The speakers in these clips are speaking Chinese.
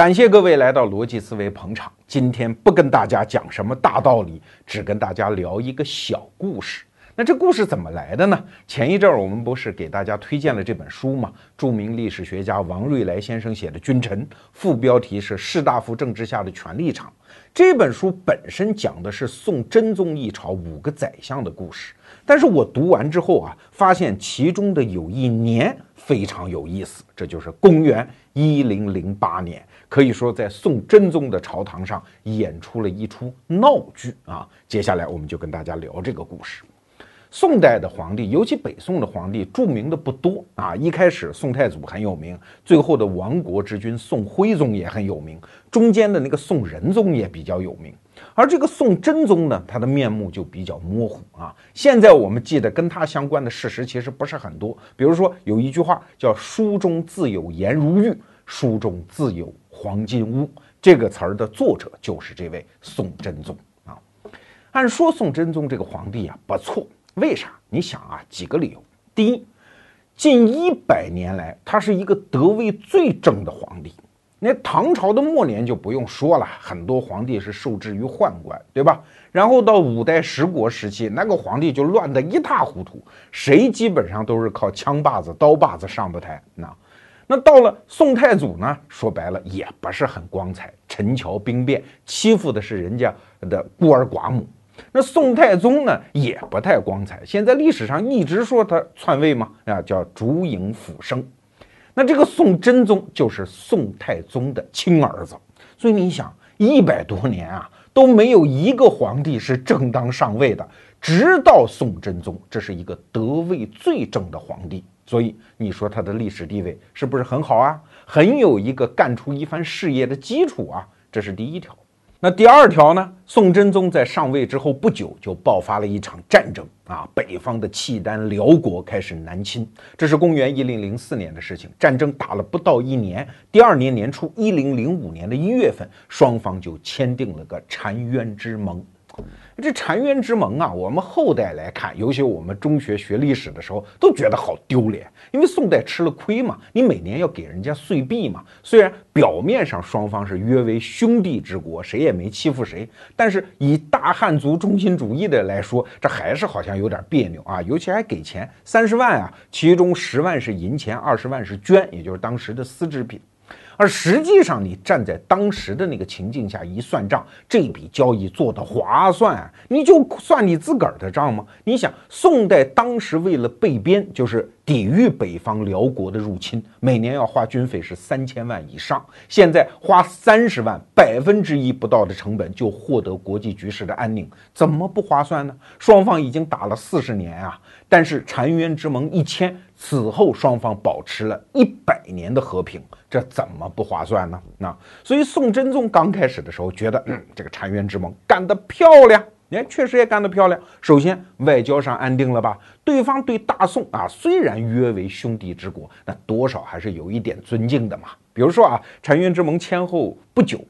感谢各位来到逻辑思维捧场。今天不跟大家讲什么大道理，只跟大家聊一个小故事。那这故事怎么来的呢？前一阵儿我们不是给大家推荐了这本书吗？著名历史学家王瑞来先生写的《君臣》，副标题是“士大夫政治下的权力场”。这本书本身讲的是宋真宗一朝五个宰相的故事，但是我读完之后啊，发现其中的有一年非常有意思，这就是公元一零零八年，可以说在宋真宗的朝堂上演出了一出闹剧啊。接下来我们就跟大家聊这个故事。宋代的皇帝，尤其北宋的皇帝，著名的不多啊。一开始宋太祖很有名，最后的亡国之君宋徽宗也很有名，中间的那个宋仁宗也比较有名。而这个宋真宗呢，他的面目就比较模糊啊。现在我们记得跟他相关的事实其实不是很多，比如说有一句话叫“书中自有颜如玉，书中自有黄金屋”，这个词儿的作者就是这位宋真宗啊。按说宋真宗这个皇帝啊不错。为啥？你想啊，几个理由。第一，近一百年来，他是一个德位最正的皇帝。那唐朝的末年就不用说了，很多皇帝是受制于宦官，对吧？然后到五代十国时期，那个皇帝就乱得一塌糊涂，谁基本上都是靠枪把子、刀把子上的台。那，那到了宋太祖呢？说白了也不是很光彩，陈桥兵变，欺负的是人家的孤儿寡母。那宋太宗呢，也不太光彩。现在历史上一直说他篡位嘛，啊，叫烛影斧声。那这个宋真宗就是宋太宗的亲儿子，所以你想，一百多年啊，都没有一个皇帝是正当上位的，直到宋真宗，这是一个德位最正的皇帝。所以你说他的历史地位是不是很好啊？很有一个干出一番事业的基础啊，这是第一条。那第二条呢？宋真宗在上位之后不久，就爆发了一场战争啊！北方的契丹、辽国开始南侵，这是公元一零零四年的事情。战争打了不到一年，第二年年初，一零零五年的一月份，双方就签订了个澶渊之盟。这澶渊之盟啊，我们后代来看，尤其我们中学学历史的时候，都觉得好丢脸，因为宋代吃了亏嘛，你每年要给人家岁币嘛。虽然表面上双方是约为兄弟之国，谁也没欺负谁，但是以大汉族中心主义的来说，这还是好像有点别扭啊。尤其还给钱三十万啊，其中十万是银钱，二十万是绢，也就是当时的丝织品。而实际上，你站在当时的那个情境下一算账，这笔交易做的划算，你就算你自个儿的账吗？你想，宋代当时为了备边，就是抵御北方辽国的入侵，每年要花军费是三千万以上。现在花三十万，百分之一不到的成本就获得国际局势的安宁，怎么不划算呢？双方已经打了四十年啊，但是澶渊之盟一签。此后，双方保持了一百年的和平，这怎么不划算呢？那所以宋真宗刚开始的时候觉得，嗯，这个澶渊之盟干得漂亮，哎，确实也干得漂亮。首先，外交上安定了吧？对方对大宋啊，虽然约为兄弟之国，那多少还是有一点尊敬的嘛。比如说啊，澶渊之盟签后不久。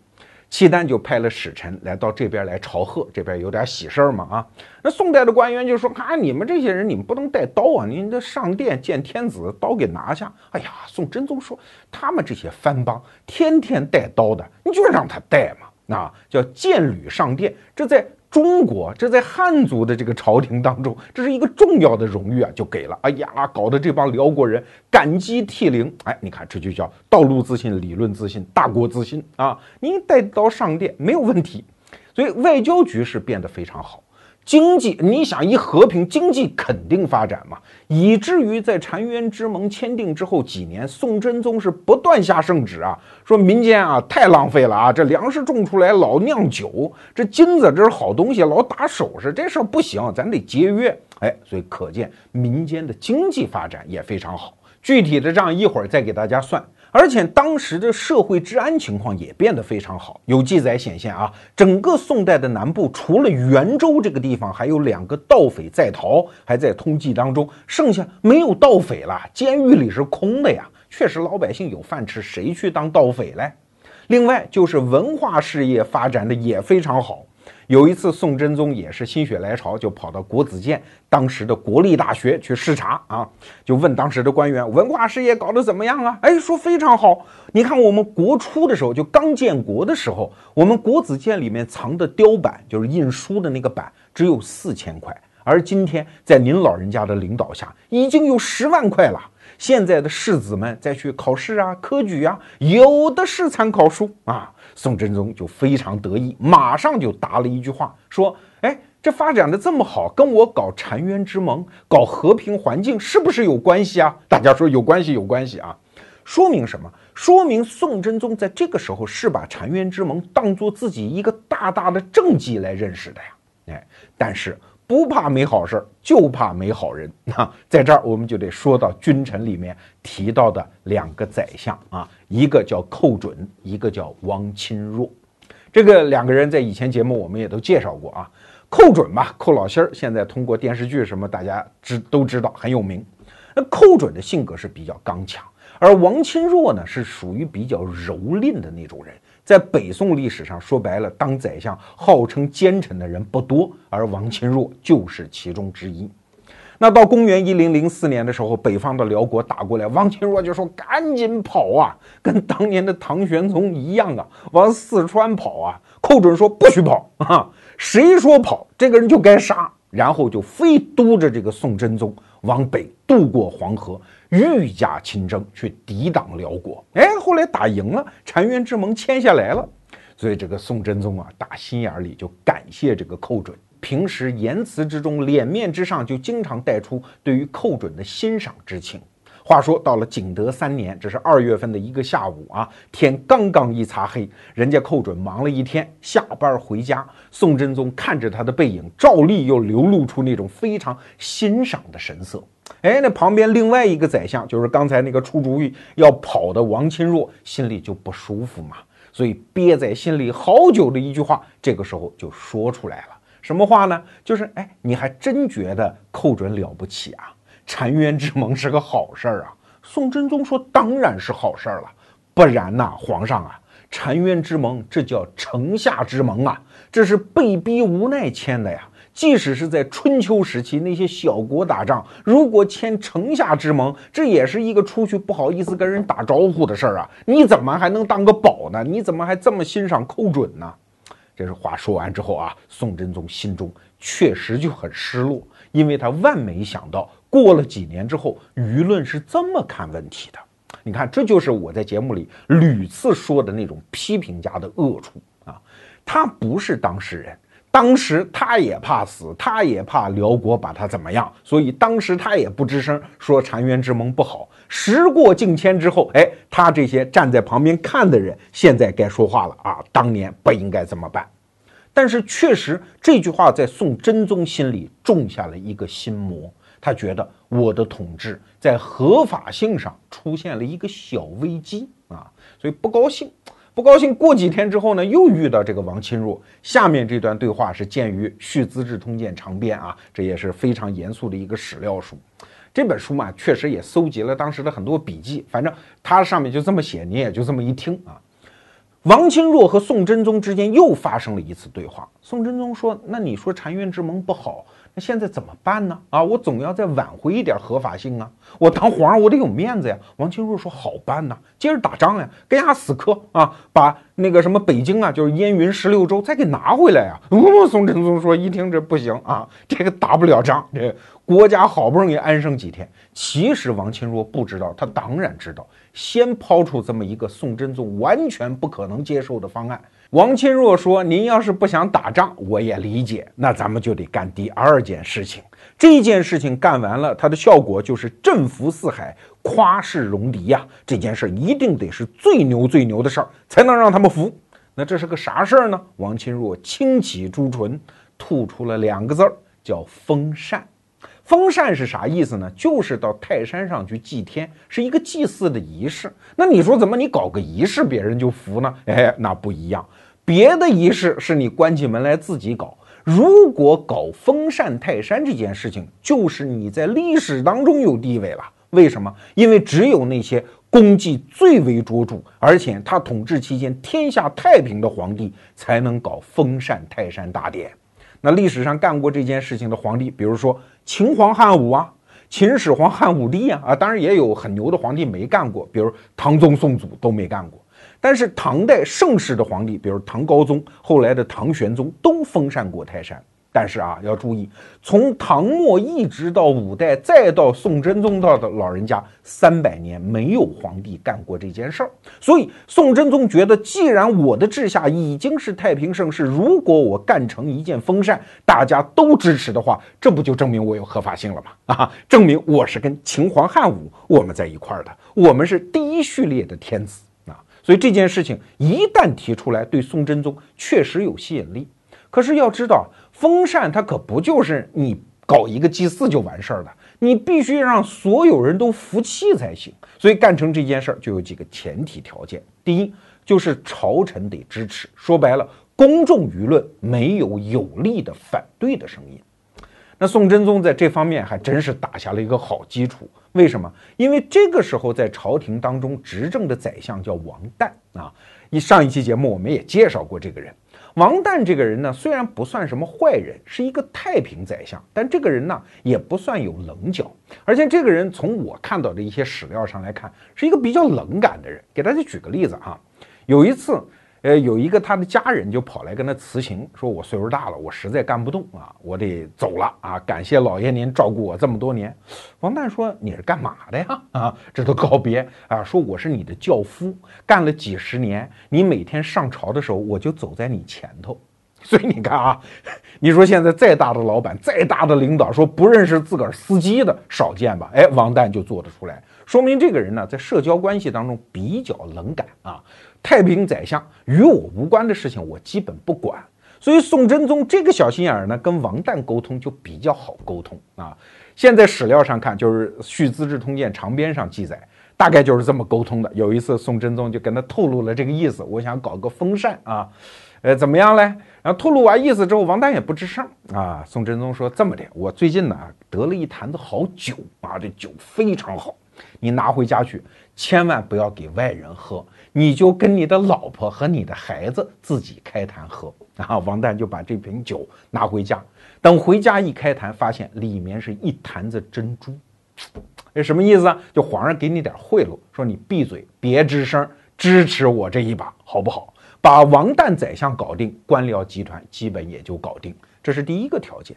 契丹就派了使臣来到这边来朝贺，这边有点喜事儿嘛啊。那宋代的官员就说：“啊，你们这些人，你们不能带刀啊！您这上殿见天子，刀给拿下。”哎呀，宋真宗说：“他们这些番邦天天带刀的，你就让他带嘛。”啊叫见履上殿，这在。中国这在汉族的这个朝廷当中，这是一个重要的荣誉啊，就给了。哎呀，搞得这帮辽国人感激涕零。哎，你看这就叫道路自信、理论自信、大国自信啊！你带刀上殿没有问题，所以外交局势变得非常好。经济，你想一和平，经济肯定发展嘛，以至于在澶渊之盟签订之后几年，宋真宗是不断下圣旨啊，说民间啊太浪费了啊，这粮食种出来老酿酒，这金子这是好东西，老打首饰，这事儿不行，咱得节约。哎，所以可见民间的经济发展也非常好。具体的账一会儿再给大家算。而且当时的社会治安情况也变得非常好。有记载显现啊，整个宋代的南部，除了元州这个地方还有两个盗匪在逃，还在通缉当中，剩下没有盗匪了，监狱里是空的呀。确实老百姓有饭吃，谁去当盗匪嘞？另外就是文化事业发展的也非常好。有一次，宋真宗也是心血来潮，就跑到国子监当时的国立大学去视察啊，就问当时的官员文化事业搞得怎么样啊？哎，说非常好。你看我们国初的时候，就刚建国的时候，我们国子监里面藏的雕版，就是印书的那个版，只有四千块，而今天在您老人家的领导下，已经有十万块了。现在的士子们再去考试啊、科举啊，有的是参考书啊。宋真宗就非常得意，马上就答了一句话，说：“哎，这发展的这么好，跟我搞澶渊之盟、搞和平环境是不是有关系啊？” 大家说有关系，有关系啊！说明什么？说明宋真宗在这个时候是把澶渊之盟当做自己一个大大的政绩来认识的呀！哎，但是。不怕没好事儿，就怕没好人 啊！在这儿我们就得说到君臣里面提到的两个宰相啊，一个叫寇准，一个叫王钦若。这个两个人在以前节目我们也都介绍过啊。寇准吧，寇老心儿，现在通过电视剧什么大家知都知道很有名。那寇准的性格是比较刚强，而王钦若呢是属于比较蹂躏的那种人。在北宋历史上，说白了，当宰相号称奸臣的人不多，而王钦若就是其中之一。那到公元一零零四年的时候，北方的辽国打过来，王钦若就说：“赶紧跑啊，跟当年的唐玄宗一样啊，往四川跑啊。”寇准说：“不许跑啊，谁说跑，这个人就该杀。”然后就非督着这个宋真宗往北渡过黄河。御驾亲征去抵挡辽国，哎，后来打赢了，澶渊之盟签下来了，所以这个宋真宗啊，打心眼里就感谢这个寇准，平时言辞之中、脸面之上就经常带出对于寇准的欣赏之情。话说到了景德三年，这是二月份的一个下午啊，天刚刚一擦黑，人家寇准忙了一天，下班回家，宋真宗看着他的背影，照例又流露出那种非常欣赏的神色。哎，那旁边另外一个宰相，就是刚才那个出主意要跑的王钦若，心里就不舒服嘛，所以憋在心里好久的一句话，这个时候就说出来了。什么话呢？就是哎，你还真觉得寇准了不起啊？澶渊之盟是个好事儿啊？宋真宗说，当然是好事儿了，不然呐，皇上啊，澶渊之盟这叫城下之盟啊，这是被逼无奈签的呀。即使是在春秋时期，那些小国打仗，如果签城下之盟，这也是一个出去不好意思跟人打招呼的事儿啊！你怎么还能当个宝呢？你怎么还这么欣赏寇准呢？这是话说完之后啊，宋真宗心中确实就很失落，因为他万没想到，过了几年之后，舆论是这么看问题的。你看，这就是我在节目里屡次说的那种批评家的恶处啊！他不是当事人。当时他也怕死，他也怕辽国把他怎么样，所以当时他也不吱声，说澶渊之盟不好。时过境迁之后，哎，他这些站在旁边看的人，现在该说话了啊！当年不应该这么办。但是确实，这句话在宋真宗心里种下了一个心魔，他觉得我的统治在合法性上出现了一个小危机啊，所以不高兴。不高兴，过几天之后呢，又遇到这个王钦若。下面这段对话是见于《续资治通鉴长编》啊，这也是非常严肃的一个史料书。这本书嘛，确实也搜集了当时的很多笔记，反正它上面就这么写，你也就这么一听啊。王钦若和宋真宗之间又发生了一次对话。宋真宗说：“那你说澶渊之盟不好。”现在怎么办呢？啊，我总要再挽回一点合法性啊！我当皇上，我得有面子呀。王钦若说：“好办呐，接着打仗呀，跟人家死磕啊，把那个什么北京啊，就是燕云十六州，再给拿回来呀。”宋真宗说：“一听这不行啊，这个打不了仗，这国家好不容易安生几天。”其实王钦若不知道，他当然知道，先抛出这么一个宋真宗完全不可能接受的方案。王钦若说：“您要是不想打仗，我也理解。那咱们就得干第二件事情。这件事情干完了，它的效果就是振幅四海，夸世戎狄呀。这件事一定得是最牛最牛的事儿，才能让他们服。那这是个啥事儿呢？”王钦若轻启朱唇，吐出了两个字儿，叫封禅。封禅是啥意思呢？就是到泰山上去祭天，是一个祭祀的仪式。那你说怎么你搞个仪式，别人就服呢？哎，那不一样。别的仪式是你关起门来自己搞，如果搞封禅泰山这件事情，就是你在历史当中有地位了。为什么？因为只有那些功绩最为卓著，而且他统治期间天下太平的皇帝才能搞封禅泰山大典。那历史上干过这件事情的皇帝，比如说秦皇汉武啊，秦始皇汉武帝啊，啊，当然也有很牛的皇帝没干过，比如唐宗宋祖都没干过。但是唐代盛世的皇帝，比如唐高宗，后来的唐玄宗，都封禅过泰山。但是啊，要注意，从唐末一直到五代，再到宋真宗到的老人家三百年，没有皇帝干过这件事儿。所以宋真宗觉得，既然我的治下已经是太平盛世，如果我干成一件封禅，大家都支持的话，这不就证明我有合法性了吗？啊，证明我是跟秦皇汉武我们在一块儿的，我们是第一序列的天子啊。所以这件事情一旦提出来，对宋真宗确实有吸引力。可是要知道。封禅它可不就是你搞一个祭祀就完事儿了，你必须让所有人都服气才行。所以干成这件事儿就有几个前提条件：第一，就是朝臣得支持；说白了，公众舆论没有有力的反对的声音。那宋真宗在这方面还真是打下了一个好基础。为什么？因为这个时候在朝廷当中执政的宰相叫王旦啊。一上一期节目我们也介绍过这个人。王旦这个人呢，虽然不算什么坏人，是一个太平宰相，但这个人呢，也不算有棱角，而且这个人从我看到的一些史料上来看，是一个比较冷感的人。给大家举个例子哈，有一次。呃，有一个他的家人就跑来跟他辞行，说我岁数大了，我实在干不动啊，我得走了啊！感谢老爷您照顾我这么多年。王旦说：“你是干嘛的呀？啊，这都告别啊！说我是你的轿夫，干了几十年，你每天上朝的时候，我就走在你前头。所以你看啊，你说现在再大的老板，再大的领导，说不认识自个儿司机的少见吧？哎，王旦就做得出来，说明这个人呢，在社交关系当中比较冷感啊。”太平宰相与我无关的事情，我基本不管。所以宋真宗这个小心眼儿呢，跟王旦沟通就比较好沟通啊。现在史料上看，就是《续资治通鉴长编》上记载，大概就是这么沟通的。有一次，宋真宗就跟他透露了这个意思，我想搞个封禅啊，呃，怎么样嘞？然后透露完意思之后，王旦也不吱声啊。宋真宗说：“这么的，我最近呢得了一坛子好酒啊，这酒非常好，你拿回家去，千万不要给外人喝。”你就跟你的老婆和你的孩子自己开坛喝 啊！王旦就把这瓶酒拿回家，等回家一开坛，发现里面是一坛子珍珠，这什么意思啊？就皇上给你点贿赂，说你闭嘴，别吱声，支持我这一把，好不好？把王旦宰相搞定，官僚集团基本也就搞定，这是第一个条件。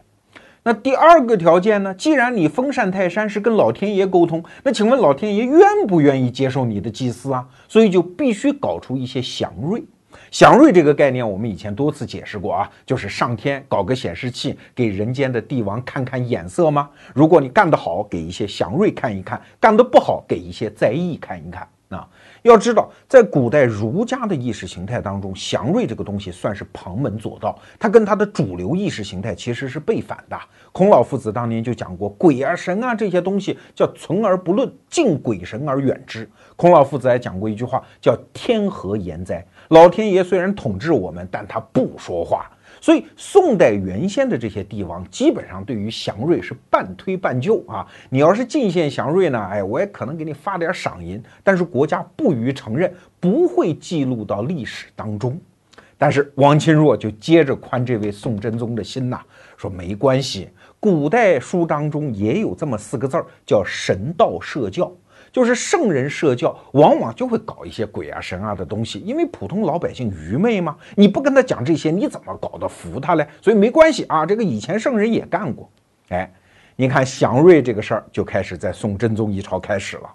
那第二个条件呢？既然你封禅泰山是跟老天爷沟通，那请问老天爷愿不愿意接受你的祭祀啊？所以就必须搞出一些祥瑞。祥瑞这个概念，我们以前多次解释过啊，就是上天搞个显示器给人间的帝王看看眼色吗？如果你干得好，给一些祥瑞看一看；干得不好，给一些灾异看一看。啊，要知道，在古代儒家的意识形态当中，祥瑞这个东西算是旁门左道，它跟它的主流意识形态其实是背反的。孔老夫子当年就讲过，鬼啊神啊这些东西叫存而不论，敬鬼神而远之。孔老夫子还讲过一句话，叫天何言哉，老天爷虽然统治我们，但他不说话。所以，宋代原先的这些帝王基本上对于祥瑞是半推半就啊。你要是进献祥瑞呢，哎，我也可能给你发点赏银，但是国家不予承认，不会记录到历史当中。但是王钦若就接着宽这位宋真宗的心呐，说没关系，古代书当中也有这么四个字儿，叫神道社教。就是圣人设教，往往就会搞一些鬼啊神啊的东西，因为普通老百姓愚昧嘛，你不跟他讲这些，你怎么搞得服他嘞？所以没关系啊，这个以前圣人也干过。哎，你看祥瑞这个事儿就开始在宋真宗一朝开始了。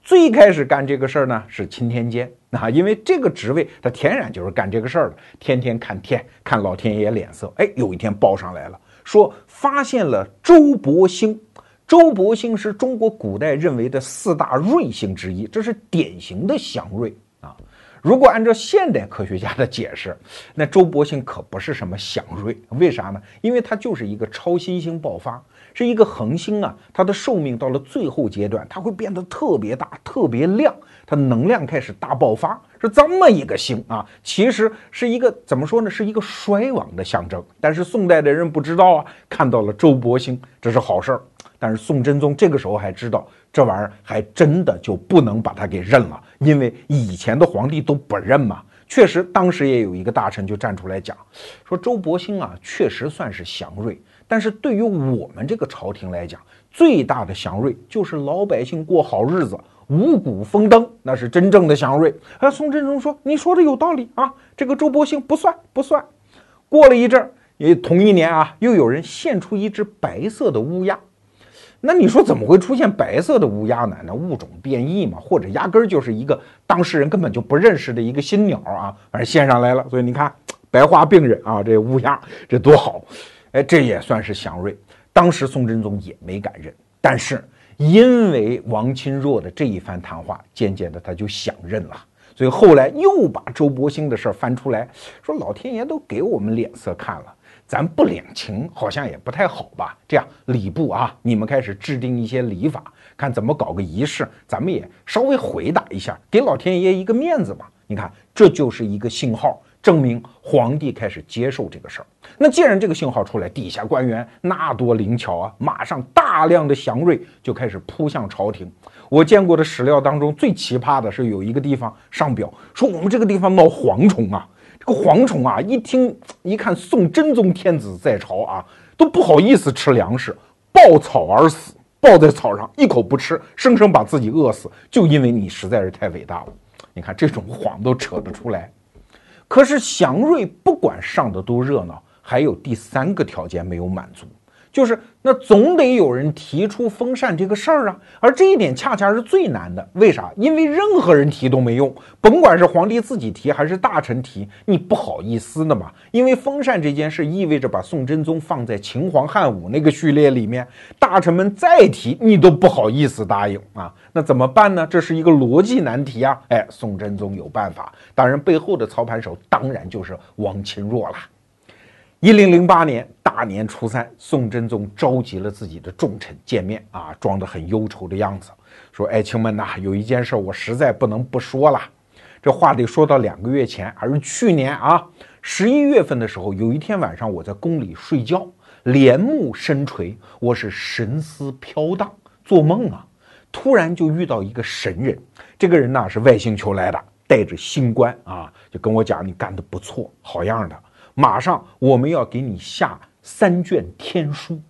最开始干这个事儿呢是钦天监啊，因为这个职位他天然就是干这个事儿的，天天看天，看老天爷脸色。哎，有一天报上来了，说发现了周伯星。周伯星是中国古代认为的四大瑞星之一，这是典型的祥瑞啊。如果按照现代科学家的解释，那周伯星可不是什么祥瑞，为啥呢？因为它就是一个超新星爆发，是一个恒星啊。它的寿命到了最后阶段，它会变得特别大、特别亮，它能量开始大爆发，是这么一个星啊。其实是一个怎么说呢？是一个衰亡的象征。但是宋代的人不知道啊，看到了周伯星，这是好事儿。但是宋真宗这个时候还知道这玩意儿还真的就不能把他给认了，因为以前的皇帝都不认嘛。确实，当时也有一个大臣就站出来讲，说周伯兴啊，确实算是祥瑞，但是对于我们这个朝廷来讲，最大的祥瑞就是老百姓过好日子，五谷丰登，那是真正的祥瑞。啊，宋真宗说：“你说的有道理啊，这个周伯兴不算不算。”过了一阵儿。也同一年啊，又有人献出一只白色的乌鸦，那你说怎么会出现白色的乌鸦呢？那物种变异嘛，或者压根儿就是一个当事人根本就不认识的一个新鸟啊，反正献上来了。所以你看，白化病人啊，这乌鸦这多好，哎，这也算是祥瑞。当时宋真宗也没敢认，但是因为王钦若的这一番谈话，渐渐的他就想认了。所以后来又把周伯兴的事儿翻出来，说老天爷都给我们脸色看了。咱不领情好像也不太好吧？这样礼部啊，你们开始制定一些礼法，看怎么搞个仪式，咱们也稍微回答一下，给老天爷一个面子嘛。你看，这就是一个信号，证明皇帝开始接受这个事儿。那既然这个信号出来，底下官员那多灵巧啊，马上大量的祥瑞就开始扑向朝廷。我见过的史料当中最奇葩的是，有一个地方上表说我们这个地方闹蝗虫啊。这个蝗虫啊，一听一看宋真宗天子在朝啊，都不好意思吃粮食，抱草而死，抱在草上一口不吃，生生把自己饿死，就因为你实在是太伟大了。你看这种谎都扯得出来。可是祥瑞不管上的多热闹，还有第三个条件没有满足。就是那总得有人提出封禅这个事儿啊，而这一点恰恰是最难的。为啥？因为任何人提都没用，甭管是皇帝自己提还是大臣提，你不好意思的嘛。因为封禅这件事意味着把宋真宗放在秦皇汉武那个序列里面，大臣们再提你都不好意思答应啊。那怎么办呢？这是一个逻辑难题啊。哎，宋真宗有办法，当然背后的操盘手当然就是王钦若了。一零零八年大年初三，宋真宗召集了自己的重臣见面啊，装得很忧愁的样子，说：“爱卿们呐，有一件事我实在不能不说了。这话得说到两个月前，还是去年啊，十一月份的时候，有一天晚上我在宫里睡觉，帘幕深垂，我是神思飘荡，做梦啊，突然就遇到一个神人。这个人呢是外星球来的，带着星官啊，就跟我讲：你干得不错，好样的。”马上我们要给你下三卷天书，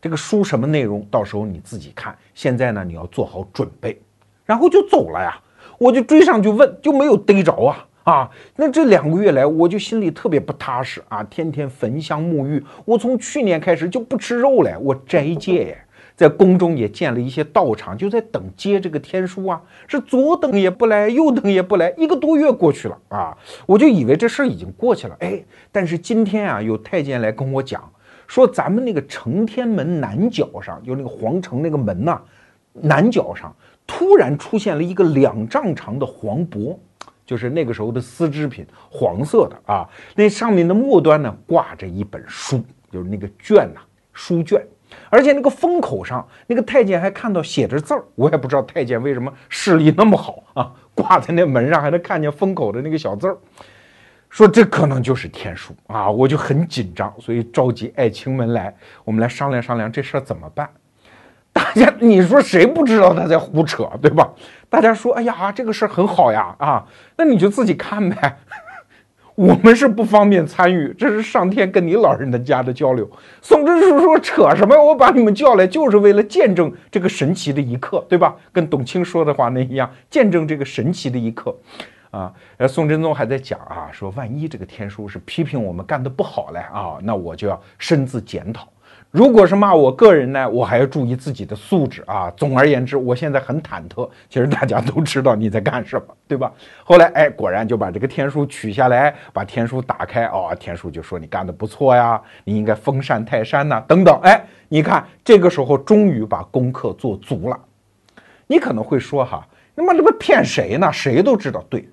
这个书什么内容？到时候你自己看。现在呢，你要做好准备，然后就走了呀。我就追上去问，就没有逮着啊啊！那这两个月来，我就心里特别不踏实啊，天天焚香沐浴。我从去年开始就不吃肉了，我斋戒。在宫中也建了一些道场，就在等接这个天书啊。是左等也不来，右等也不来，一个多月过去了啊，我就以为这事儿已经过去了。哎，但是今天啊，有太监来跟我讲，说咱们那个承天门南角上，就那个皇城那个门呐，南角上突然出现了一个两丈长的黄帛，就是那个时候的丝织品，黄色的啊。那上面的末端呢，挂着一本书，就是那个卷呐，书卷。而且那个封口上，那个太监还看到写着字儿，我也不知道太监为什么视力那么好啊，挂在那门上还能看见封口的那个小字儿，说这可能就是天书啊，我就很紧张，所以召集爱卿们来，我们来商量商量这事儿怎么办。大家你说谁不知道他在胡扯，对吧？大家说，哎呀，这个事儿很好呀，啊，那你就自己看呗。我们是不方便参与，这是上天跟你老人的家的交流。宋真宗说：“扯什么？我把你们叫来就是为了见证这个神奇的一刻，对吧？跟董卿说的话那一样，见证这个神奇的一刻。”啊，呃，宋真宗还在讲啊，说万一这个天书是批评我们干的不好嘞啊，那我就要深自检讨。如果是骂我个人呢，我还要注意自己的素质啊。总而言之，我现在很忐忑。其实大家都知道你在干什么，对吧？后来，哎，果然就把这个天书取下来，把天书打开，哦，天书就说你干的不错呀，你应该封禅泰山呐，等等。哎，你看这个时候终于把功课做足了。你可能会说哈，那么这不骗谁呢？谁都知道对。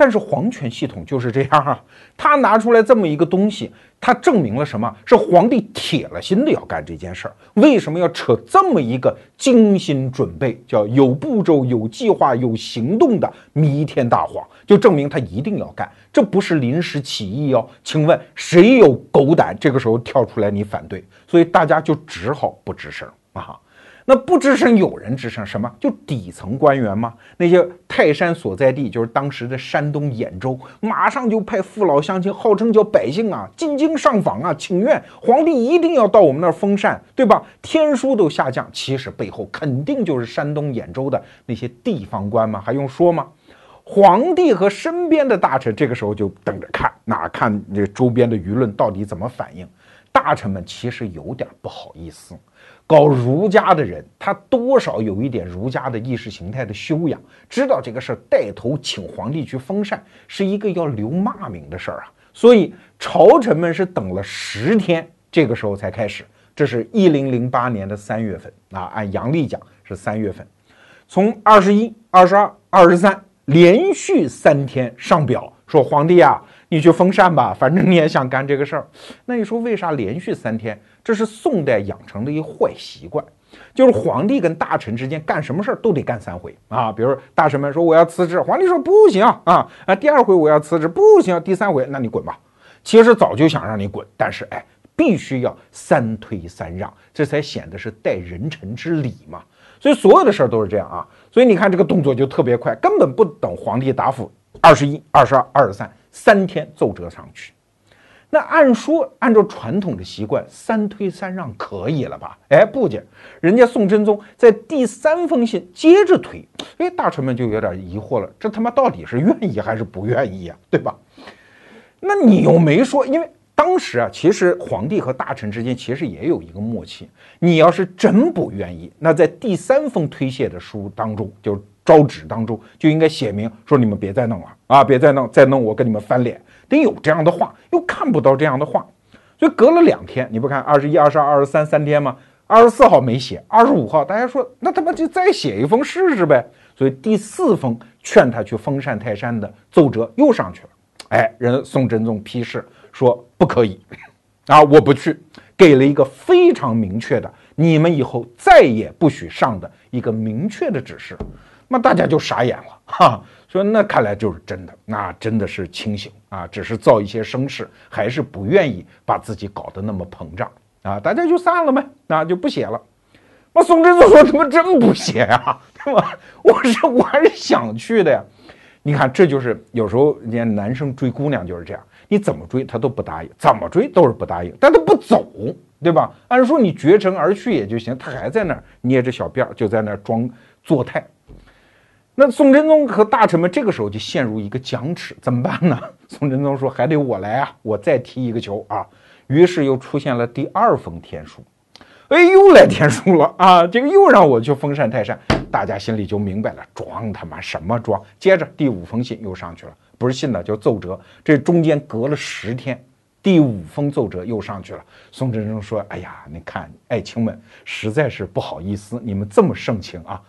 但是皇权系统就是这样啊，他拿出来这么一个东西，他证明了什么？是皇帝铁了心的要干这件事儿。为什么要扯这么一个精心准备、叫有步骤、有计划、有行动的弥天大谎？就证明他一定要干，这不是临时起意哦。请问谁有狗胆这个时候跳出来你反对？所以大家就只好不吱声啊。那不吱声，有人吱声，什么？就底层官员吗？那些泰山所在地，就是当时的山东兖州，马上就派父老乡亲，号称叫百姓啊，进京上访啊，请愿皇帝一定要到我们那儿封禅，对吧？天书都下降，其实背后肯定就是山东兖州的那些地方官嘛，还用说吗？皇帝和身边的大臣这个时候就等着看，哪看这周边的舆论到底怎么反应？大臣们其实有点不好意思，搞儒家的人他多少有一点儒家的意识形态的修养，知道这个事儿带头请皇帝去封禅是一个要留骂名的事儿啊，所以朝臣们是等了十天，这个时候才开始。这是一零零八年的三月份啊，按阳历讲是三月份，从二十一、二十二、二十三。连续三天上表说皇帝啊，你去封禅吧，反正你也想干这个事儿。那你说为啥连续三天？这是宋代养成的一坏习惯，就是皇帝跟大臣之间干什么事儿都得干三回啊。比如大臣们说我要辞职，皇帝说不行啊啊，第二回我要辞职不行，第三回那你滚吧。其实早就想让你滚，但是哎，必须要三推三让，这才显得是待人臣之礼嘛。所以所有的事儿都是这样啊。所以你看这个动作就特别快，根本不等皇帝答复。二十一、二十二、二十三，三天奏折上去。那按说按照传统的习惯，三推三让可以了吧？哎，不姐，人家宋真宗在第三封信接着推。哎，大臣们就有点疑惑了，这他妈到底是愿意还是不愿意呀？对吧？那你又没说，因为。当时啊，其实皇帝和大臣之间其实也有一个默契。你要是真不愿意，那在第三封推卸的书当中，就招旨当中就应该写明说你们别再弄了啊，别再弄，再弄我跟你们翻脸，得有这样的话。又看不到这样的话，所以隔了两天，你不看二十一、二十二、二十三三天吗？二十四号没写，二十五号大家说那他妈就再写一封试试呗。所以第四封劝他去封禅泰山的奏折又上去了。哎，人宋真宗批示。说不可以，啊，我不去，给了一个非常明确的，你们以后再也不许上的一个明确的指示，那大家就傻眼了，哈，说那看来就是真的，那真的是清醒啊，只是造一些声势，还是不愿意把自己搞得那么膨胀啊，大家就散了呗，那就不写了。那宋真宗说他妈真不写呀，对吧？我是我还是想去的呀，你看这就是有时候人家男生追姑娘就是这样。你怎么追他都不答应，怎么追都是不答应，但他不走，对吧？按说你绝尘而去也就行，他还在那儿捏着小辫儿，就在那儿装作态。那宋真宗和大臣们这个时候就陷入一个僵持，怎么办呢？宋真宗说：“还得我来啊，我再踢一个球啊。”于是又出现了第二封天书，哎，又来天书了啊！这个又让我去封禅泰山，大家心里就明白了，装他妈什么装？接着第五封信又上去了。不是信的，叫奏折。这中间隔了十天，第五封奏折又上去了。宋真宗说：“哎呀，你看，爱卿们实在是不好意思，你们这么盛情啊，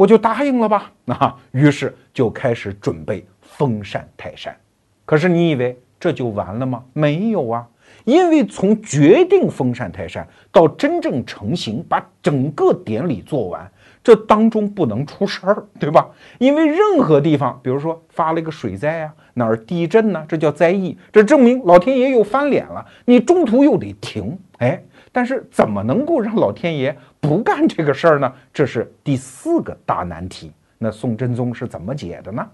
我就答应了吧。”啊，于是就开始准备封禅泰山。可是你以为这就完了吗？没有啊，因为从决定封禅泰山到真正成型，把整个典礼做完。这当中不能出事儿，对吧？因为任何地方，比如说发了一个水灾啊，哪儿地震呢？这叫灾异，这证明老天爷又翻脸了。你中途又得停，哎，但是怎么能够让老天爷不干这个事儿呢？这是第四个大难题。那宋真宗是怎么解的呢？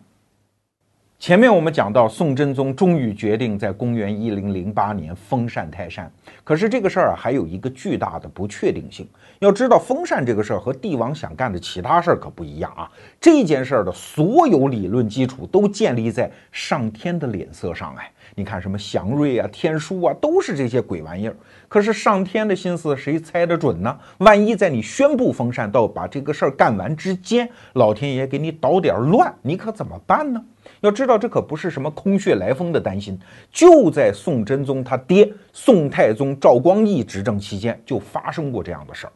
前面我们讲到，宋真宗终于决定在公元一零零八年封禅泰山。可是这个事儿啊，还有一个巨大的不确定性。要知道，封禅这个事儿和帝王想干的其他事儿可不一样啊。这件事儿的所有理论基础都建立在上天的脸色上。哎，你看什么祥瑞啊、天书啊，都是这些鬼玩意儿。可是上天的心思谁猜得准呢？万一在你宣布封禅到把这个事儿干完之间，老天爷给你捣点儿乱，你可怎么办呢？要知道，这可不是什么空穴来风的担心。就在宋真宗他爹宋太宗赵光义执政期间，就发生过这样的事儿。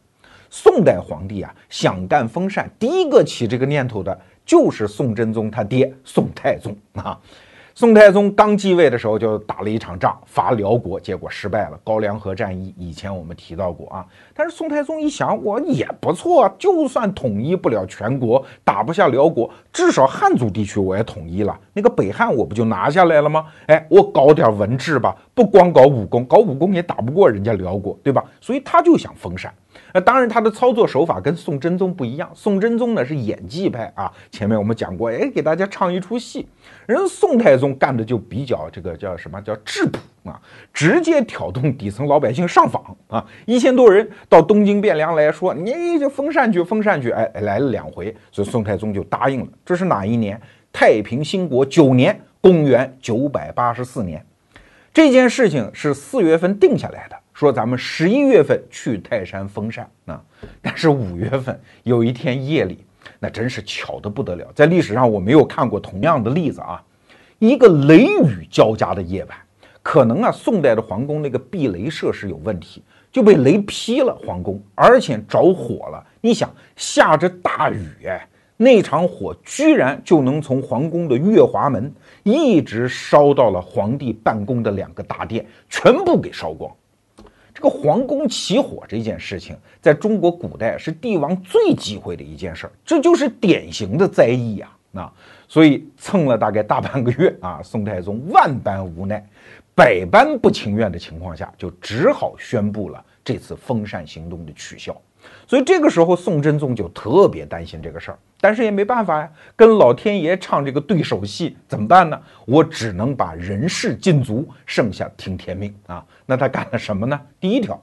宋代皇帝啊，想干封禅，第一个起这个念头的就是宋真宗他爹宋太宗啊。宋太宗刚继位的时候就打了一场仗，伐辽国，结果失败了。高梁河战役以前我们提到过啊。但是宋太宗一想，我也不错啊，就算统一不了全国，打不下辽国，至少汉族地区我也统一了。那个北汉我不就拿下来了吗？哎，我搞点文治吧，不光搞武功，搞武功也打不过人家辽国，对吧？所以他就想封禅。那当然，他的操作手法跟宋真宗不一样。宋真宗呢是演技派啊，前面我们讲过，哎，给大家唱一出戏。人宋太宗干的就比较这个叫什么叫质朴啊，直接挑动底层老百姓上访啊，一千多人到东京汴梁来说，你就封禅去，封禅去，哎，来了两回，所以宋太宗就答应了。这是哪一年？太平兴国九年，公元九百八十四年。这件事情是四月份定下来的。说咱们十一月份去泰山封禅啊，但是五月份有一天夜里，那真是巧的不得了，在历史上我没有看过同样的例子啊。一个雷雨交加的夜晚，可能啊宋代的皇宫那个避雷设施有问题，就被雷劈了皇宫，而且着火了。你想下着大雨哎，那场火居然就能从皇宫的月华门一直烧到了皇帝办公的两个大殿，全部给烧光。这个皇宫起火这件事情，在中国古代是帝王最忌讳的一件事儿，这就是典型的灾异啊！啊，所以蹭了大概大半个月啊，宋太宗万般无奈，百般不情愿的情况下，就只好宣布了这次封禅行动的取消。所以这个时候，宋真宗就特别担心这个事儿，但是也没办法呀，跟老天爷唱这个对手戏怎么办呢？我只能把人事禁足，剩下听天命啊。那他干了什么呢？第一条，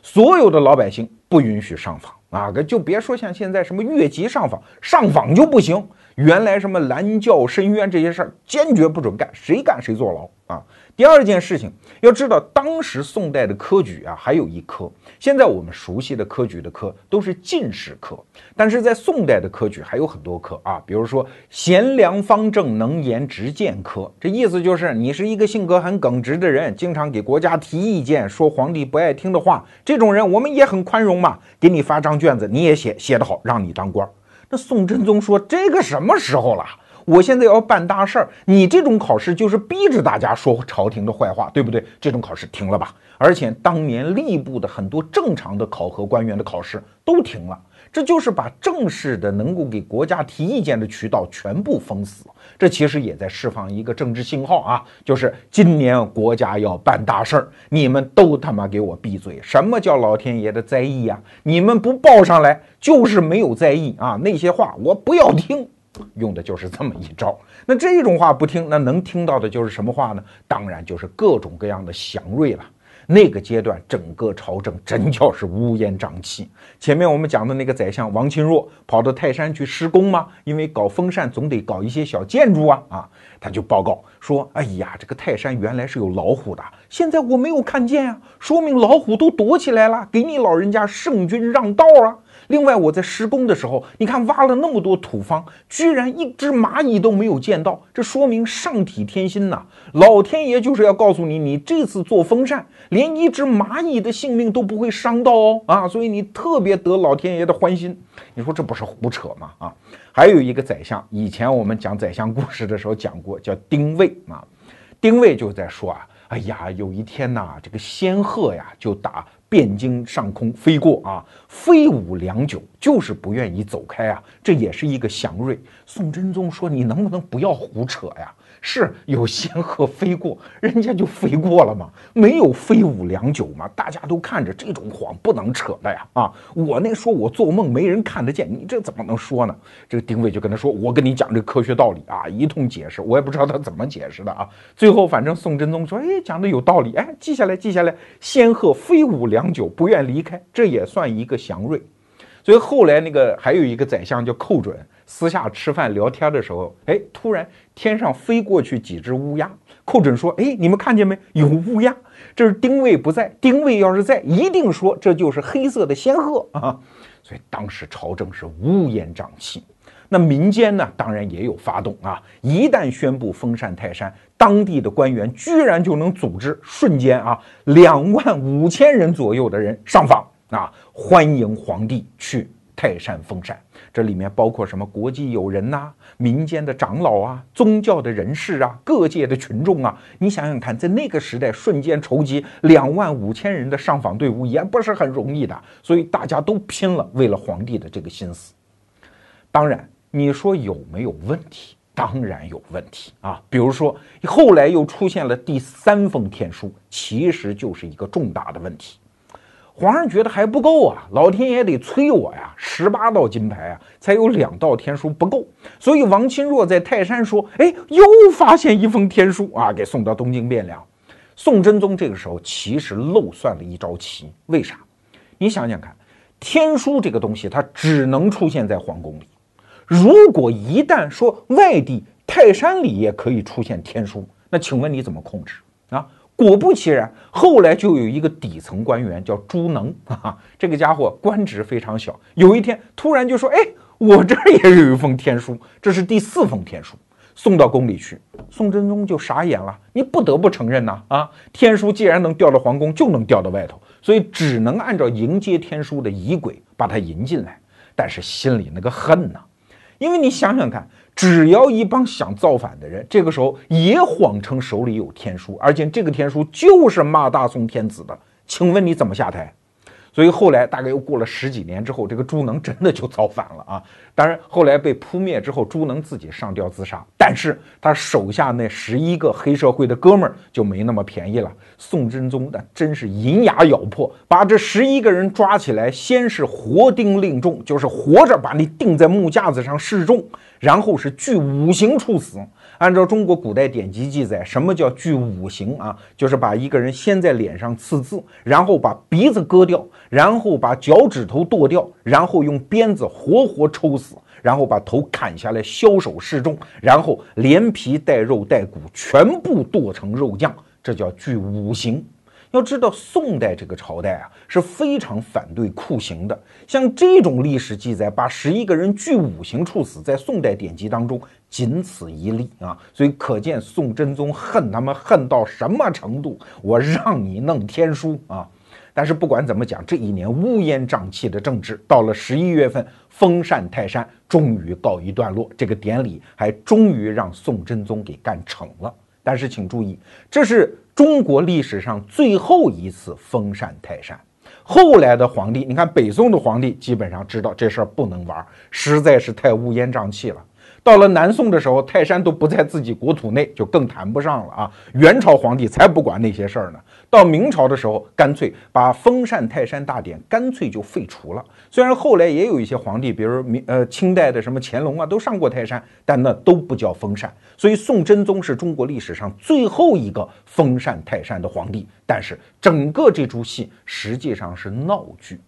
所有的老百姓不允许上访啊，就别说像现在什么越级上访，上访就不行。原来什么拦轿申冤这些事儿，坚决不准干，谁干谁坐牢啊。第二件事情，要知道当时宋代的科举啊，还有一科。现在我们熟悉的科举的科都是进士科，但是在宋代的科举还有很多科啊，比如说贤良方正能言直谏科，这意思就是你是一个性格很耿直的人，经常给国家提意见，说皇帝不爱听的话，这种人我们也很宽容嘛，给你发张卷子，你也写写得好，让你当官。那宋真宗说这个什么时候了？我现在要办大事儿，你这种考试就是逼着大家说朝廷的坏话，对不对？这种考试停了吧。而且当年吏部的很多正常的考核官员的考试都停了，这就是把正式的能够给国家提意见的渠道全部封死。这其实也在释放一个政治信号啊，就是今年国家要办大事儿，你们都他妈给我闭嘴！什么叫老天爷的灾异呀？你们不报上来就是没有灾意啊！那些话我不要听。用的就是这么一招，那这种话不听，那能听到的就是什么话呢？当然就是各种各样的祥瑞了。那个阶段，整个朝政真叫是乌烟瘴气。前面我们讲的那个宰相王钦若跑到泰山去施工吗？因为搞封禅总得搞一些小建筑啊啊，他就报告说：“哎呀，这个泰山原来是有老虎的，现在我没有看见啊，说明老虎都躲起来了，给你老人家圣君让道啊。”另外，我在施工的时候，你看挖了那么多土方，居然一只蚂蚁都没有见到，这说明上体天心呐！老天爷就是要告诉你，你这次做风扇，连一只蚂蚁的性命都不会伤到哦啊！所以你特别得老天爷的欢心。你说这不是胡扯吗？啊，还有一个宰相，以前我们讲宰相故事的时候讲过，叫丁谓啊。丁谓就在说啊，哎呀，有一天呐，这个仙鹤呀就打。汴京上空飞过啊，飞舞良久，就是不愿意走开啊，这也是一个祥瑞。宋真宗说：“你能不能不要胡扯呀？”是有仙鹤飞过，人家就飞过了吗？没有飞舞良久吗？大家都看着，这种谎不能扯的呀！啊，我那说我做梦没人看得见，你这怎么能说呢？这个丁谓就跟他说：“我跟你讲这科学道理啊，一通解释，我也不知道他怎么解释的啊。最后反正宋真宗说：‘哎，讲的有道理，哎，记下来，记下来。’仙鹤飞舞良久，不愿离开，这也算一个祥瑞。所以后来那个还有一个宰相叫寇准。”私下吃饭聊天的时候，哎，突然天上飞过去几只乌鸦。寇准说：“哎，你们看见没？有乌鸦。这是丁谓不在。丁谓要是在，一定说这就是黑色的仙鹤啊。所以当时朝政是乌烟瘴气。那民间呢，当然也有发动啊。一旦宣布封禅泰山，当地的官员居然就能组织瞬间啊两万五千人左右的人上访啊，欢迎皇帝去泰山封禅。”这里面包括什么国际友人呐、民间的长老啊、宗教的人士啊、各界的群众啊，你想想看，在那个时代瞬间筹集两万五千人的上访队伍也不是很容易的，所以大家都拼了，为了皇帝的这个心思。当然，你说有没有问题？当然有问题啊！比如说后来又出现了第三封天书，其实就是一个重大的问题。皇上觉得还不够啊，老天爷得催我呀，十八道金牌啊，才有两道天书不够。所以王钦若在泰山说：“哎，又发现一封天书啊，给送到东京汴梁。”宋真宗这个时候其实漏算了一招棋，为啥？你想想看，天书这个东西它只能出现在皇宫里，如果一旦说外地泰山里也可以出现天书，那请问你怎么控制啊？果不其然，后来就有一个底层官员叫朱能 啊，这个家伙官职非常小，有一天突然就说：“哎，我这儿也有一封天书，这是第四封天书，送到宫里去。”宋真宗就傻眼了，你不得不承认呐啊，天书既然能调到皇宫，就能调到外头，所以只能按照迎接天书的仪轨把它迎进来。但是心里那个恨呐，因为你想想看。只要一帮想造反的人，这个时候也谎称手里有天书，而且这个天书就是骂大宋天子的，请问你怎么下台？所以后来大概又过了十几年之后，这个朱能真的就造反了啊！当然后来被扑灭之后，朱能自己上吊自杀，但是他手下那十一个黑社会的哥们儿就没那么便宜了。宋真宗那真是银牙咬破，把这十一个人抓起来，先是活钉令众，就是活着把你钉在木架子上示众，然后是锯五行处死。按照中国古代典籍记载，什么叫锯五行啊？就是把一个人先在脸上刺字，然后把鼻子割掉，然后把脚趾头剁掉，然后用鞭子活活抽死，然后把头砍下来枭首示众，然后连皮带肉带骨全部剁成肉酱，这叫锯五行。要知道，宋代这个朝代啊是非常反对酷刑的。像这种历史记载，把十一个人锯五行处死，在宋代典籍当中仅此一例啊。所以可见宋真宗恨他们恨到什么程度。我让你弄天书啊！但是不管怎么讲，这一年乌烟瘴气的政治，到了十一月份，封禅泰山终于告一段落。这个典礼还终于让宋真宗给干成了。但是请注意，这是。中国历史上最后一次封禅泰山，后来的皇帝，你看北宋的皇帝基本上知道这事儿不能玩，实在是太乌烟瘴气了。到了南宋的时候，泰山都不在自己国土内，就更谈不上了啊。元朝皇帝才不管那些事儿呢。到明朝的时候，干脆把封禅泰山大典干脆就废除了。虽然后来也有一些皇帝，比如明呃清代的什么乾隆啊，都上过泰山，但那都不叫封禅。所以宋真宗是中国历史上最后一个封禅泰山的皇帝。但是整个这出戏实际上是闹剧。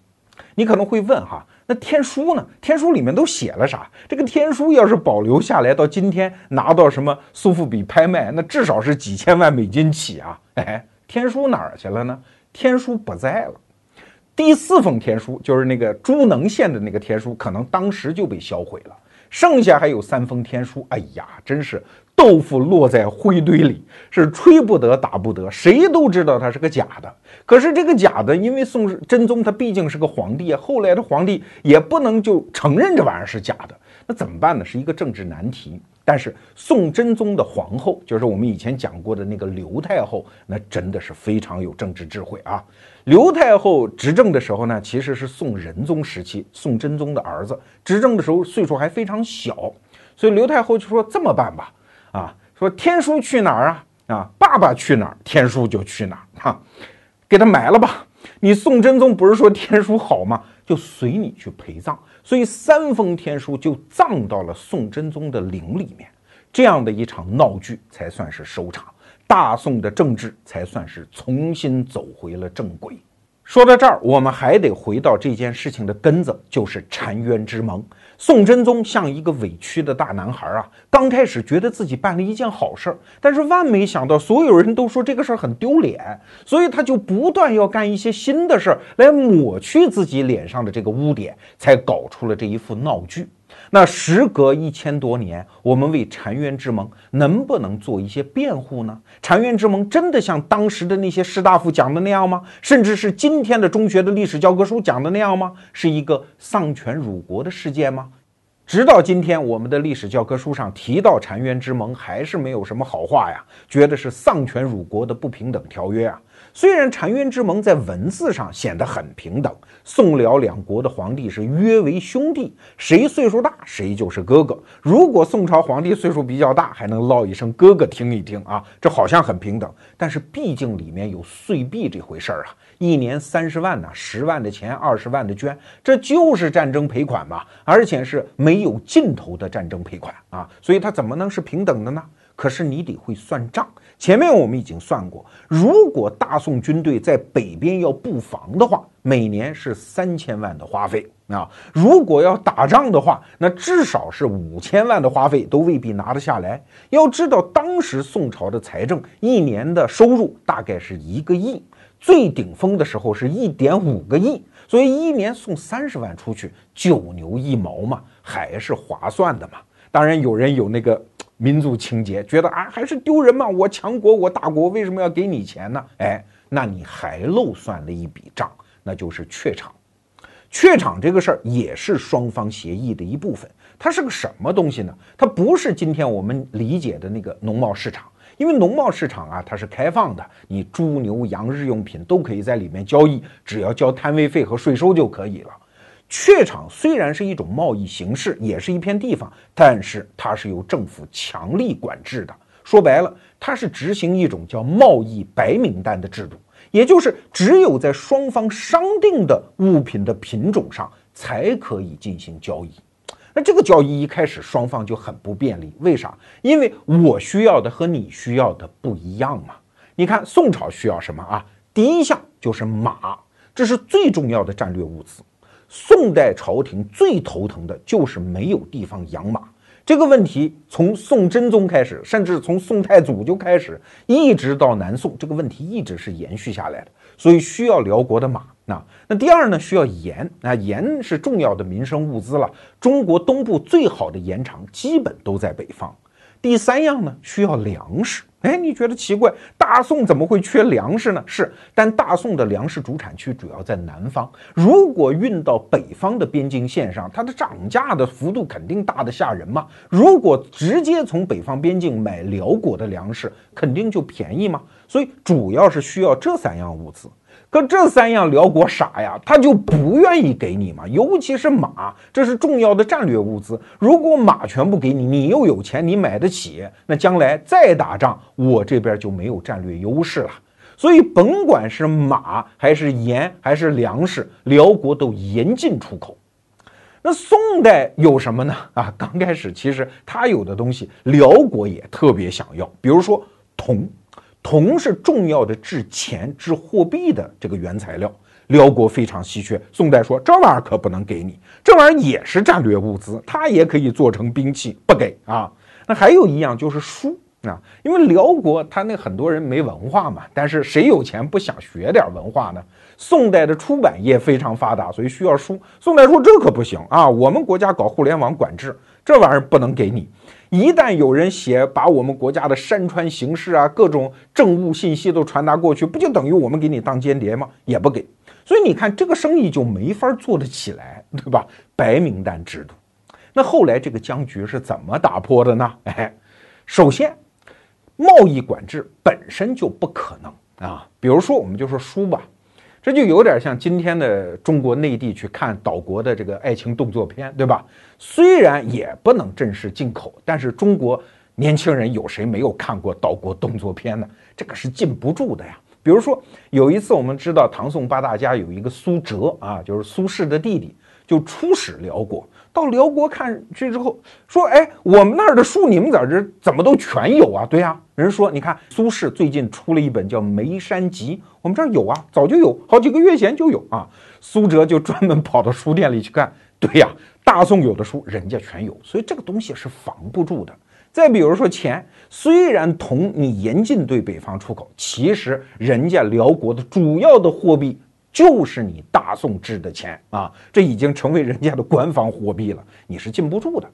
你可能会问哈，那天书呢？天书里面都写了啥？这个天书要是保留下来，到今天拿到什么苏富比拍卖，那至少是几千万美金起啊！哎。天书哪儿去了呢？天书不在了。第四封天书就是那个朱能献的那个天书，可能当时就被销毁了。剩下还有三封天书，哎呀，真是豆腐落在灰堆里，是吹不得打不得，谁都知道它是个假的。可是这个假的，因为宋真宗他毕竟是个皇帝啊，后来的皇帝也不能就承认这玩意儿是假的，那怎么办呢？是一个政治难题。但是宋真宗的皇后，就是我们以前讲过的那个刘太后，那真的是非常有政治智慧啊。刘太后执政的时候呢，其实是宋仁宗时期，宋真宗的儿子执政的时候岁数还非常小，所以刘太后就说这么办吧，啊，说天书去哪儿啊？啊，爸爸去哪儿，天书就去哪儿，哈，给他埋了吧。你宋真宗不是说天书好吗？就随你去陪葬。所以三封天书就葬到了宋真宗的陵里面，这样的一场闹剧才算是收场，大宋的政治才算是重新走回了正轨。说到这儿，我们还得回到这件事情的根子，就是澶渊之盟。宋真宗像一个委屈的大男孩啊，刚开始觉得自己办了一件好事儿，但是万没想到所有人都说这个事儿很丢脸，所以他就不断要干一些新的事儿来抹去自己脸上的这个污点，才搞出了这一副闹剧。那时隔一千多年，我们为澶渊之盟能不能做一些辩护呢？澶渊之盟真的像当时的那些士大夫讲的那样吗？甚至是今天的中学的历史教科书讲的那样吗？是一个丧权辱国的事件吗？直到今天，我们的历史教科书上提到澶渊之盟，还是没有什么好话呀，觉得是丧权辱国的不平等条约啊。虽然澶渊之盟在文字上显得很平等，宋辽两国的皇帝是约为兄弟，谁岁数大谁就是哥哥。如果宋朝皇帝岁数比较大，还能唠一声哥哥听一听啊，这好像很平等。但是毕竟里面有岁币这回事儿啊。一年三十万呢，十万的钱，二十万的捐，这就是战争赔款嘛，而且是没有尽头的战争赔款啊，所以它怎么能是平等的呢？可是你得会算账。前面我们已经算过，如果大宋军队在北边要布防的话，每年是三千万的花费啊；如果要打仗的话，那至少是五千万的花费都未必拿得下来。要知道，当时宋朝的财政一年的收入大概是一个亿。最顶峰的时候是一点五个亿，所以一年送三十万出去，九牛一毛嘛，还是划算的嘛。当然有人有那个民族情结，觉得啊还是丢人嘛，我强国我大国为什么要给你钱呢？哎，那你还漏算了一笔账，那就是榷场。榷场这个事儿也是双方协议的一部分，它是个什么东西呢？它不是今天我们理解的那个农贸市场。因为农贸市场啊，它是开放的，你猪牛羊日用品都可以在里面交易，只要交摊位费和税收就可以了。榷场虽然是一种贸易形式，也是一片地方，但是它是由政府强力管制的。说白了，它是执行一种叫贸易白名单的制度，也就是只有在双方商定的物品的品种上才可以进行交易。那这个交易一开始双方就很不便利，为啥？因为我需要的和你需要的不一样嘛。你看宋朝需要什么啊？第一项就是马，这是最重要的战略物资。宋代朝廷最头疼的就是没有地方养马。这个问题从宋真宗开始，甚至从宋太祖就开始，一直到南宋，这个问题一直是延续下来的。所以需要辽国的马。那那第二呢？需要盐。那盐是重要的民生物资了。中国东部最好的盐场基本都在北方。第三样呢？需要粮食。哎，你觉得奇怪？大宋怎么会缺粮食呢？是，但大宋的粮食主产区主要在南方。如果运到北方的边境线上，它的涨价的幅度肯定大的吓人嘛。如果直接从北方边境买辽国的粮食，肯定就便宜嘛。所以主要是需要这三样物资。可这三样辽国傻呀，他就不愿意给你嘛，尤其是马，这是重要的战略物资。如果马全部给你，你又有钱，你买得起，那将来再打仗，我这边就没有战略优势了。所以，甭管是马还是盐还是粮食，辽国都严禁出口。那宋代有什么呢？啊，刚开始其实他有的东西，辽国也特别想要，比如说铜。铜是重要的制钱、制货币的这个原材料，辽国非常稀缺。宋代说这玩意儿可不能给你，这玩意儿也是战略物资，它也可以做成兵器，不给啊。那还有一样就是书啊，因为辽国他那很多人没文化嘛，但是谁有钱不想学点文化呢？宋代的出版业非常发达，所以需要书。宋代说这可不行啊，我们国家搞互联网管制，这玩意儿不能给你。一旦有人写把我们国家的山川形势啊，各种政务信息都传达过去，不就等于我们给你当间谍吗？也不给，所以你看这个生意就没法做得起来，对吧？白名单制度。那后来这个僵局是怎么打破的呢？哎，首先，贸易管制本身就不可能啊。比如说，我们就说书吧。这就有点像今天的中国内地去看岛国的这个爱情动作片，对吧？虽然也不能正式进口，但是中国年轻人有谁没有看过岛国动作片呢？这个是禁不住的呀。比如说有一次，我们知道唐宋八大家有一个苏辙啊，就是苏轼的弟弟，就出使辽国。到辽国看去之后，说：“哎，我们那儿的书你们在这怎么都全有啊？”对呀，人说：“你看苏轼最近出了一本叫《眉山集》，我们这儿有啊，早就有，好几个月前就有啊。”苏辙就专门跑到书店里去看。对呀，大宋有的书人家全有，所以这个东西是防不住的。再比如说钱，虽然铜你严禁对北方出口，其实人家辽国的主要的货币。就是你大宋制的钱啊，这已经成为人家的官方货币了，你是禁不住的。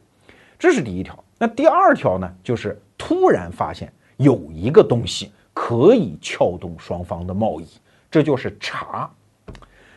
这是第一条。那第二条呢？就是突然发现有一个东西可以撬动双方的贸易，这就是茶。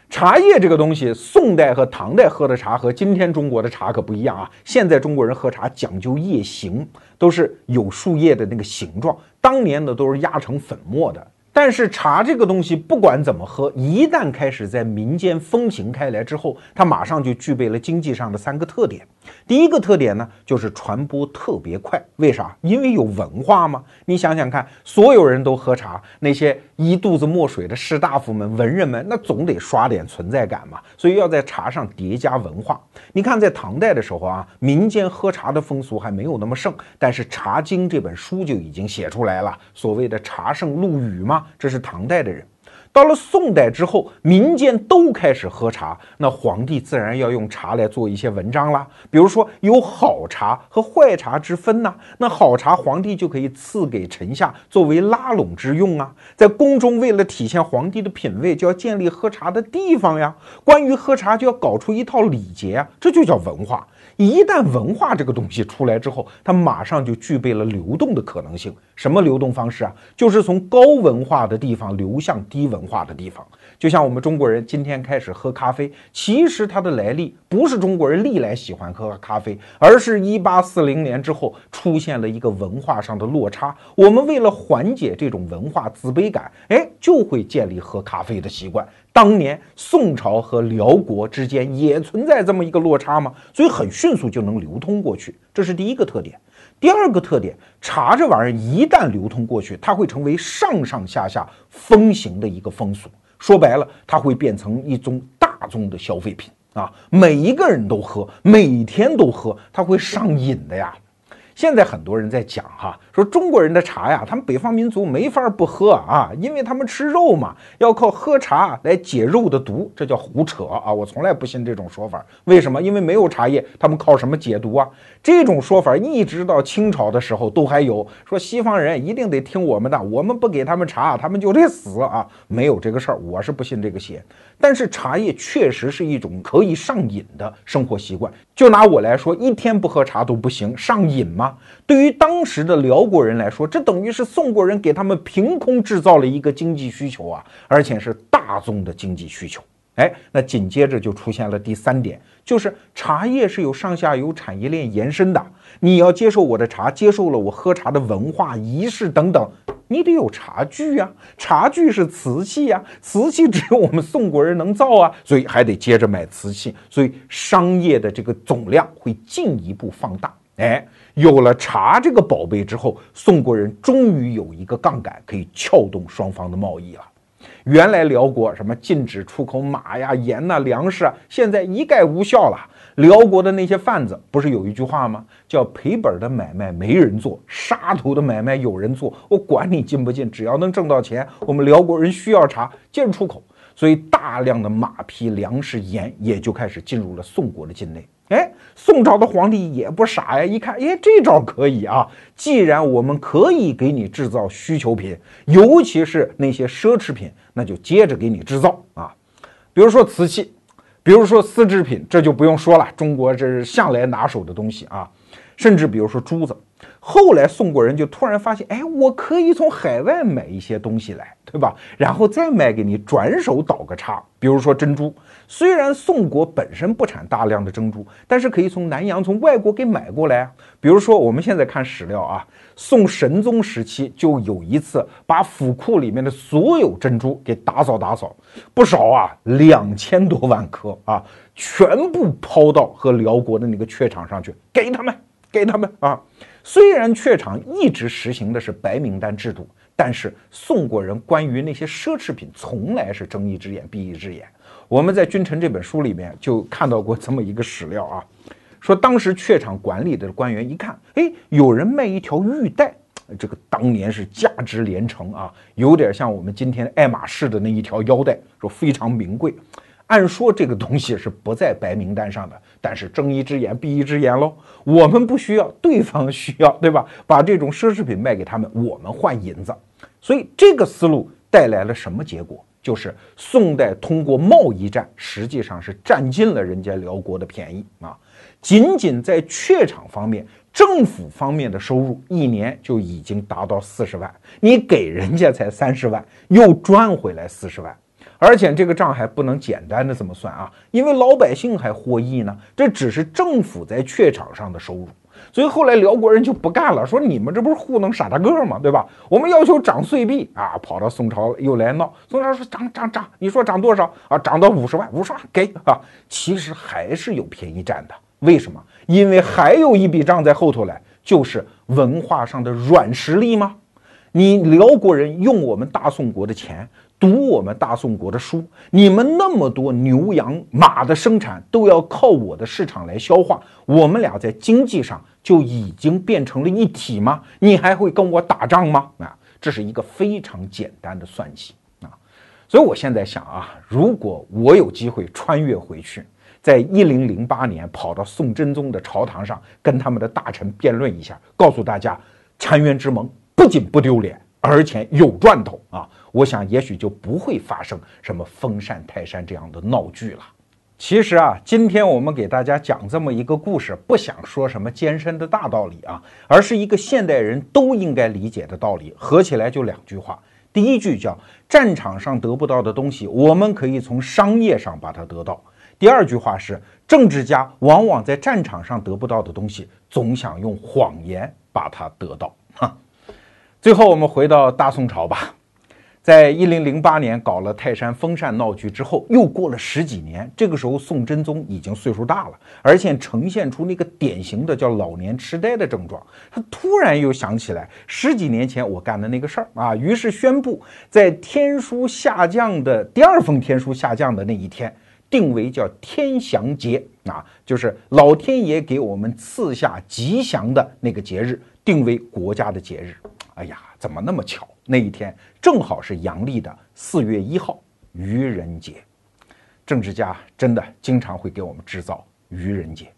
茶叶这个东西，宋代和唐代喝的茶和今天中国的茶可不一样啊。现在中国人喝茶讲究叶形，都是有树叶的那个形状，当年呢都是压成粉末的。但是茶这个东西，不管怎么喝，一旦开始在民间风行开来之后，它马上就具备了经济上的三个特点。第一个特点呢，就是传播特别快。为啥？因为有文化嘛？你想想看，所有人都喝茶，那些一肚子墨水的士大夫们、文人们，那总得刷点存在感嘛。所以要在茶上叠加文化。你看，在唐代的时候啊，民间喝茶的风俗还没有那么盛，但是《茶经》这本书就已经写出来了，所谓的“茶圣陆羽”嘛。这是唐代的人，到了宋代之后，民间都开始喝茶，那皇帝自然要用茶来做一些文章啦。比如说有好茶和坏茶之分呐，那好茶皇帝就可以赐给臣下作为拉拢之用啊。在宫中，为了体现皇帝的品味，就要建立喝茶的地方呀。关于喝茶，就要搞出一套礼节啊，这就叫文化。一旦文化这个东西出来之后，它马上就具备了流动的可能性。什么流动方式啊？就是从高文化的地方流向低文化的地方。就像我们中国人今天开始喝咖啡，其实它的来历不是中国人历来喜欢喝咖啡，而是一八四零年之后出现了一个文化上的落差。我们为了缓解这种文化自卑感，哎，就会建立喝咖啡的习惯。当年宋朝和辽国之间也存在这么一个落差吗？所以很迅速就能流通过去，这是第一个特点。第二个特点，茶这玩意儿一旦流通过去，它会成为上上下下风行的一个风俗。说白了，它会变成一种大众的消费品啊，每一个人都喝，每天都喝，它会上瘾的呀。现在很多人在讲哈，说中国人的茶呀，他们北方民族没法不喝啊，因为他们吃肉嘛，要靠喝茶来解肉的毒，这叫胡扯啊！我从来不信这种说法。为什么？因为没有茶叶，他们靠什么解毒啊？这种说法一直到清朝的时候都还有，说西方人一定得听我们的，我们不给他们茶，他们就得死啊！没有这个事儿，我是不信这个邪。但是茶叶确实是一种可以上瘾的生活习惯。就拿我来说，一天不喝茶都不行，上瘾吗？对于当时的辽国人来说，这等于是宋国人给他们凭空制造了一个经济需求啊，而且是大宗的经济需求。哎，那紧接着就出现了第三点，就是茶叶是有上下游产业链延伸的。你要接受我的茶，接受了我喝茶的文化仪式等等，你得有茶具呀。茶具是瓷器呀，瓷器只有我们宋国人能造啊，所以还得接着买瓷器，所以商业的这个总量会进一步放大。哎，有了茶这个宝贝之后，宋国人终于有一个杠杆可以撬动双方的贸易了。原来辽国什么禁止出口马呀、盐呐、粮食啊，现在一概无效了。辽国的那些贩子不是有一句话吗？叫赔本的买卖没人做，杀头的买卖有人做。我管你进不进，只要能挣到钱，我们辽国人需要茶，接着出口。所以大量的马匹、粮食、盐也就开始进入了宋国的境内。哎，宋朝的皇帝也不傻呀，一看，哎，这招可以啊！既然我们可以给你制造需求品，尤其是那些奢侈品，那就接着给你制造啊。比如说瓷器，比如说丝织品，这就不用说了，中国这是向来拿手的东西啊。甚至比如说珠子，后来宋国人就突然发现，哎，我可以从海外买一些东西来，对吧？然后再卖给你，转手倒个差。比如说珍珠。虽然宋国本身不产大量的珍珠，但是可以从南洋、从外国给买过来。比如说，我们现在看史料啊，宋神宗时期就有一次把府库里面的所有珍珠给打扫打扫，不少啊，两千多万颗啊，全部抛到和辽国的那个榷场上去，给他们，给他们啊。虽然榷场一直实行的是白名单制度，但是宋国人关于那些奢侈品从来是睁一只眼闭一只眼。我们在《君臣》这本书里面就看到过这么一个史料啊，说当时榷场管理的官员一看，哎，有人卖一条玉带，这个当年是价值连城啊，有点像我们今天爱马仕的那一条腰带，说非常名贵。按说这个东西是不在白名单上的，但是睁一只眼闭一只眼喽，我们不需要，对方需要，对吧？把这种奢侈品卖给他们，我们换银子。所以这个思路带来了什么结果？就是宋代通过贸易战，实际上是占尽了人家辽国的便宜啊！仅仅在榷场方面，政府方面的收入一年就已经达到四十万，你给人家才三十万，又赚回来四十万。而且这个账还不能简单的这么算啊，因为老百姓还获益呢，这只是政府在榷场上的收入。所以后来辽国人就不干了，说你们这不是糊弄傻大个吗？对吧？我们要求涨岁币啊，跑到宋朝又来闹。宋朝说涨涨涨，你说涨多少啊？涨到五十万，五十万给啊。其实还是有便宜占的，为什么？因为还有一笔账在后头来，就是文化上的软实力吗？你辽国人用我们大宋国的钱。读我们大宋国的书，你们那么多牛羊马的生产都要靠我的市场来消化，我们俩在经济上就已经变成了一体吗？你还会跟我打仗吗？啊，这是一个非常简单的算计啊！所以我现在想啊，如果我有机会穿越回去，在一零零八年跑到宋真宗的朝堂上，跟他们的大臣辩论一下，告诉大家，澶渊之盟不仅不丢脸，而且有赚头啊！我想，也许就不会发生什么封禅泰山这样的闹剧了。其实啊，今天我们给大家讲这么一个故事，不想说什么艰深的大道理啊，而是一个现代人都应该理解的道理。合起来就两句话：第一句叫“战场上得不到的东西，我们可以从商业上把它得到”；第二句话是“政治家往往在战场上得不到的东西，总想用谎言把它得到”。哈，最后我们回到大宋朝吧。在一零零八年搞了泰山封禅闹剧之后，又过了十几年，这个时候宋真宗已经岁数大了，而且呈现出那个典型的叫老年痴呆的症状。他突然又想起来十几年前我干的那个事儿啊，于是宣布在天书下降的第二封天书下降的那一天，定为叫天祥节啊，就是老天爷给我们赐下吉祥的那个节日，定为国家的节日。哎呀，怎么那么巧？那一天正好是阳历的四月一号，愚人节。政治家真的经常会给我们制造愚人节。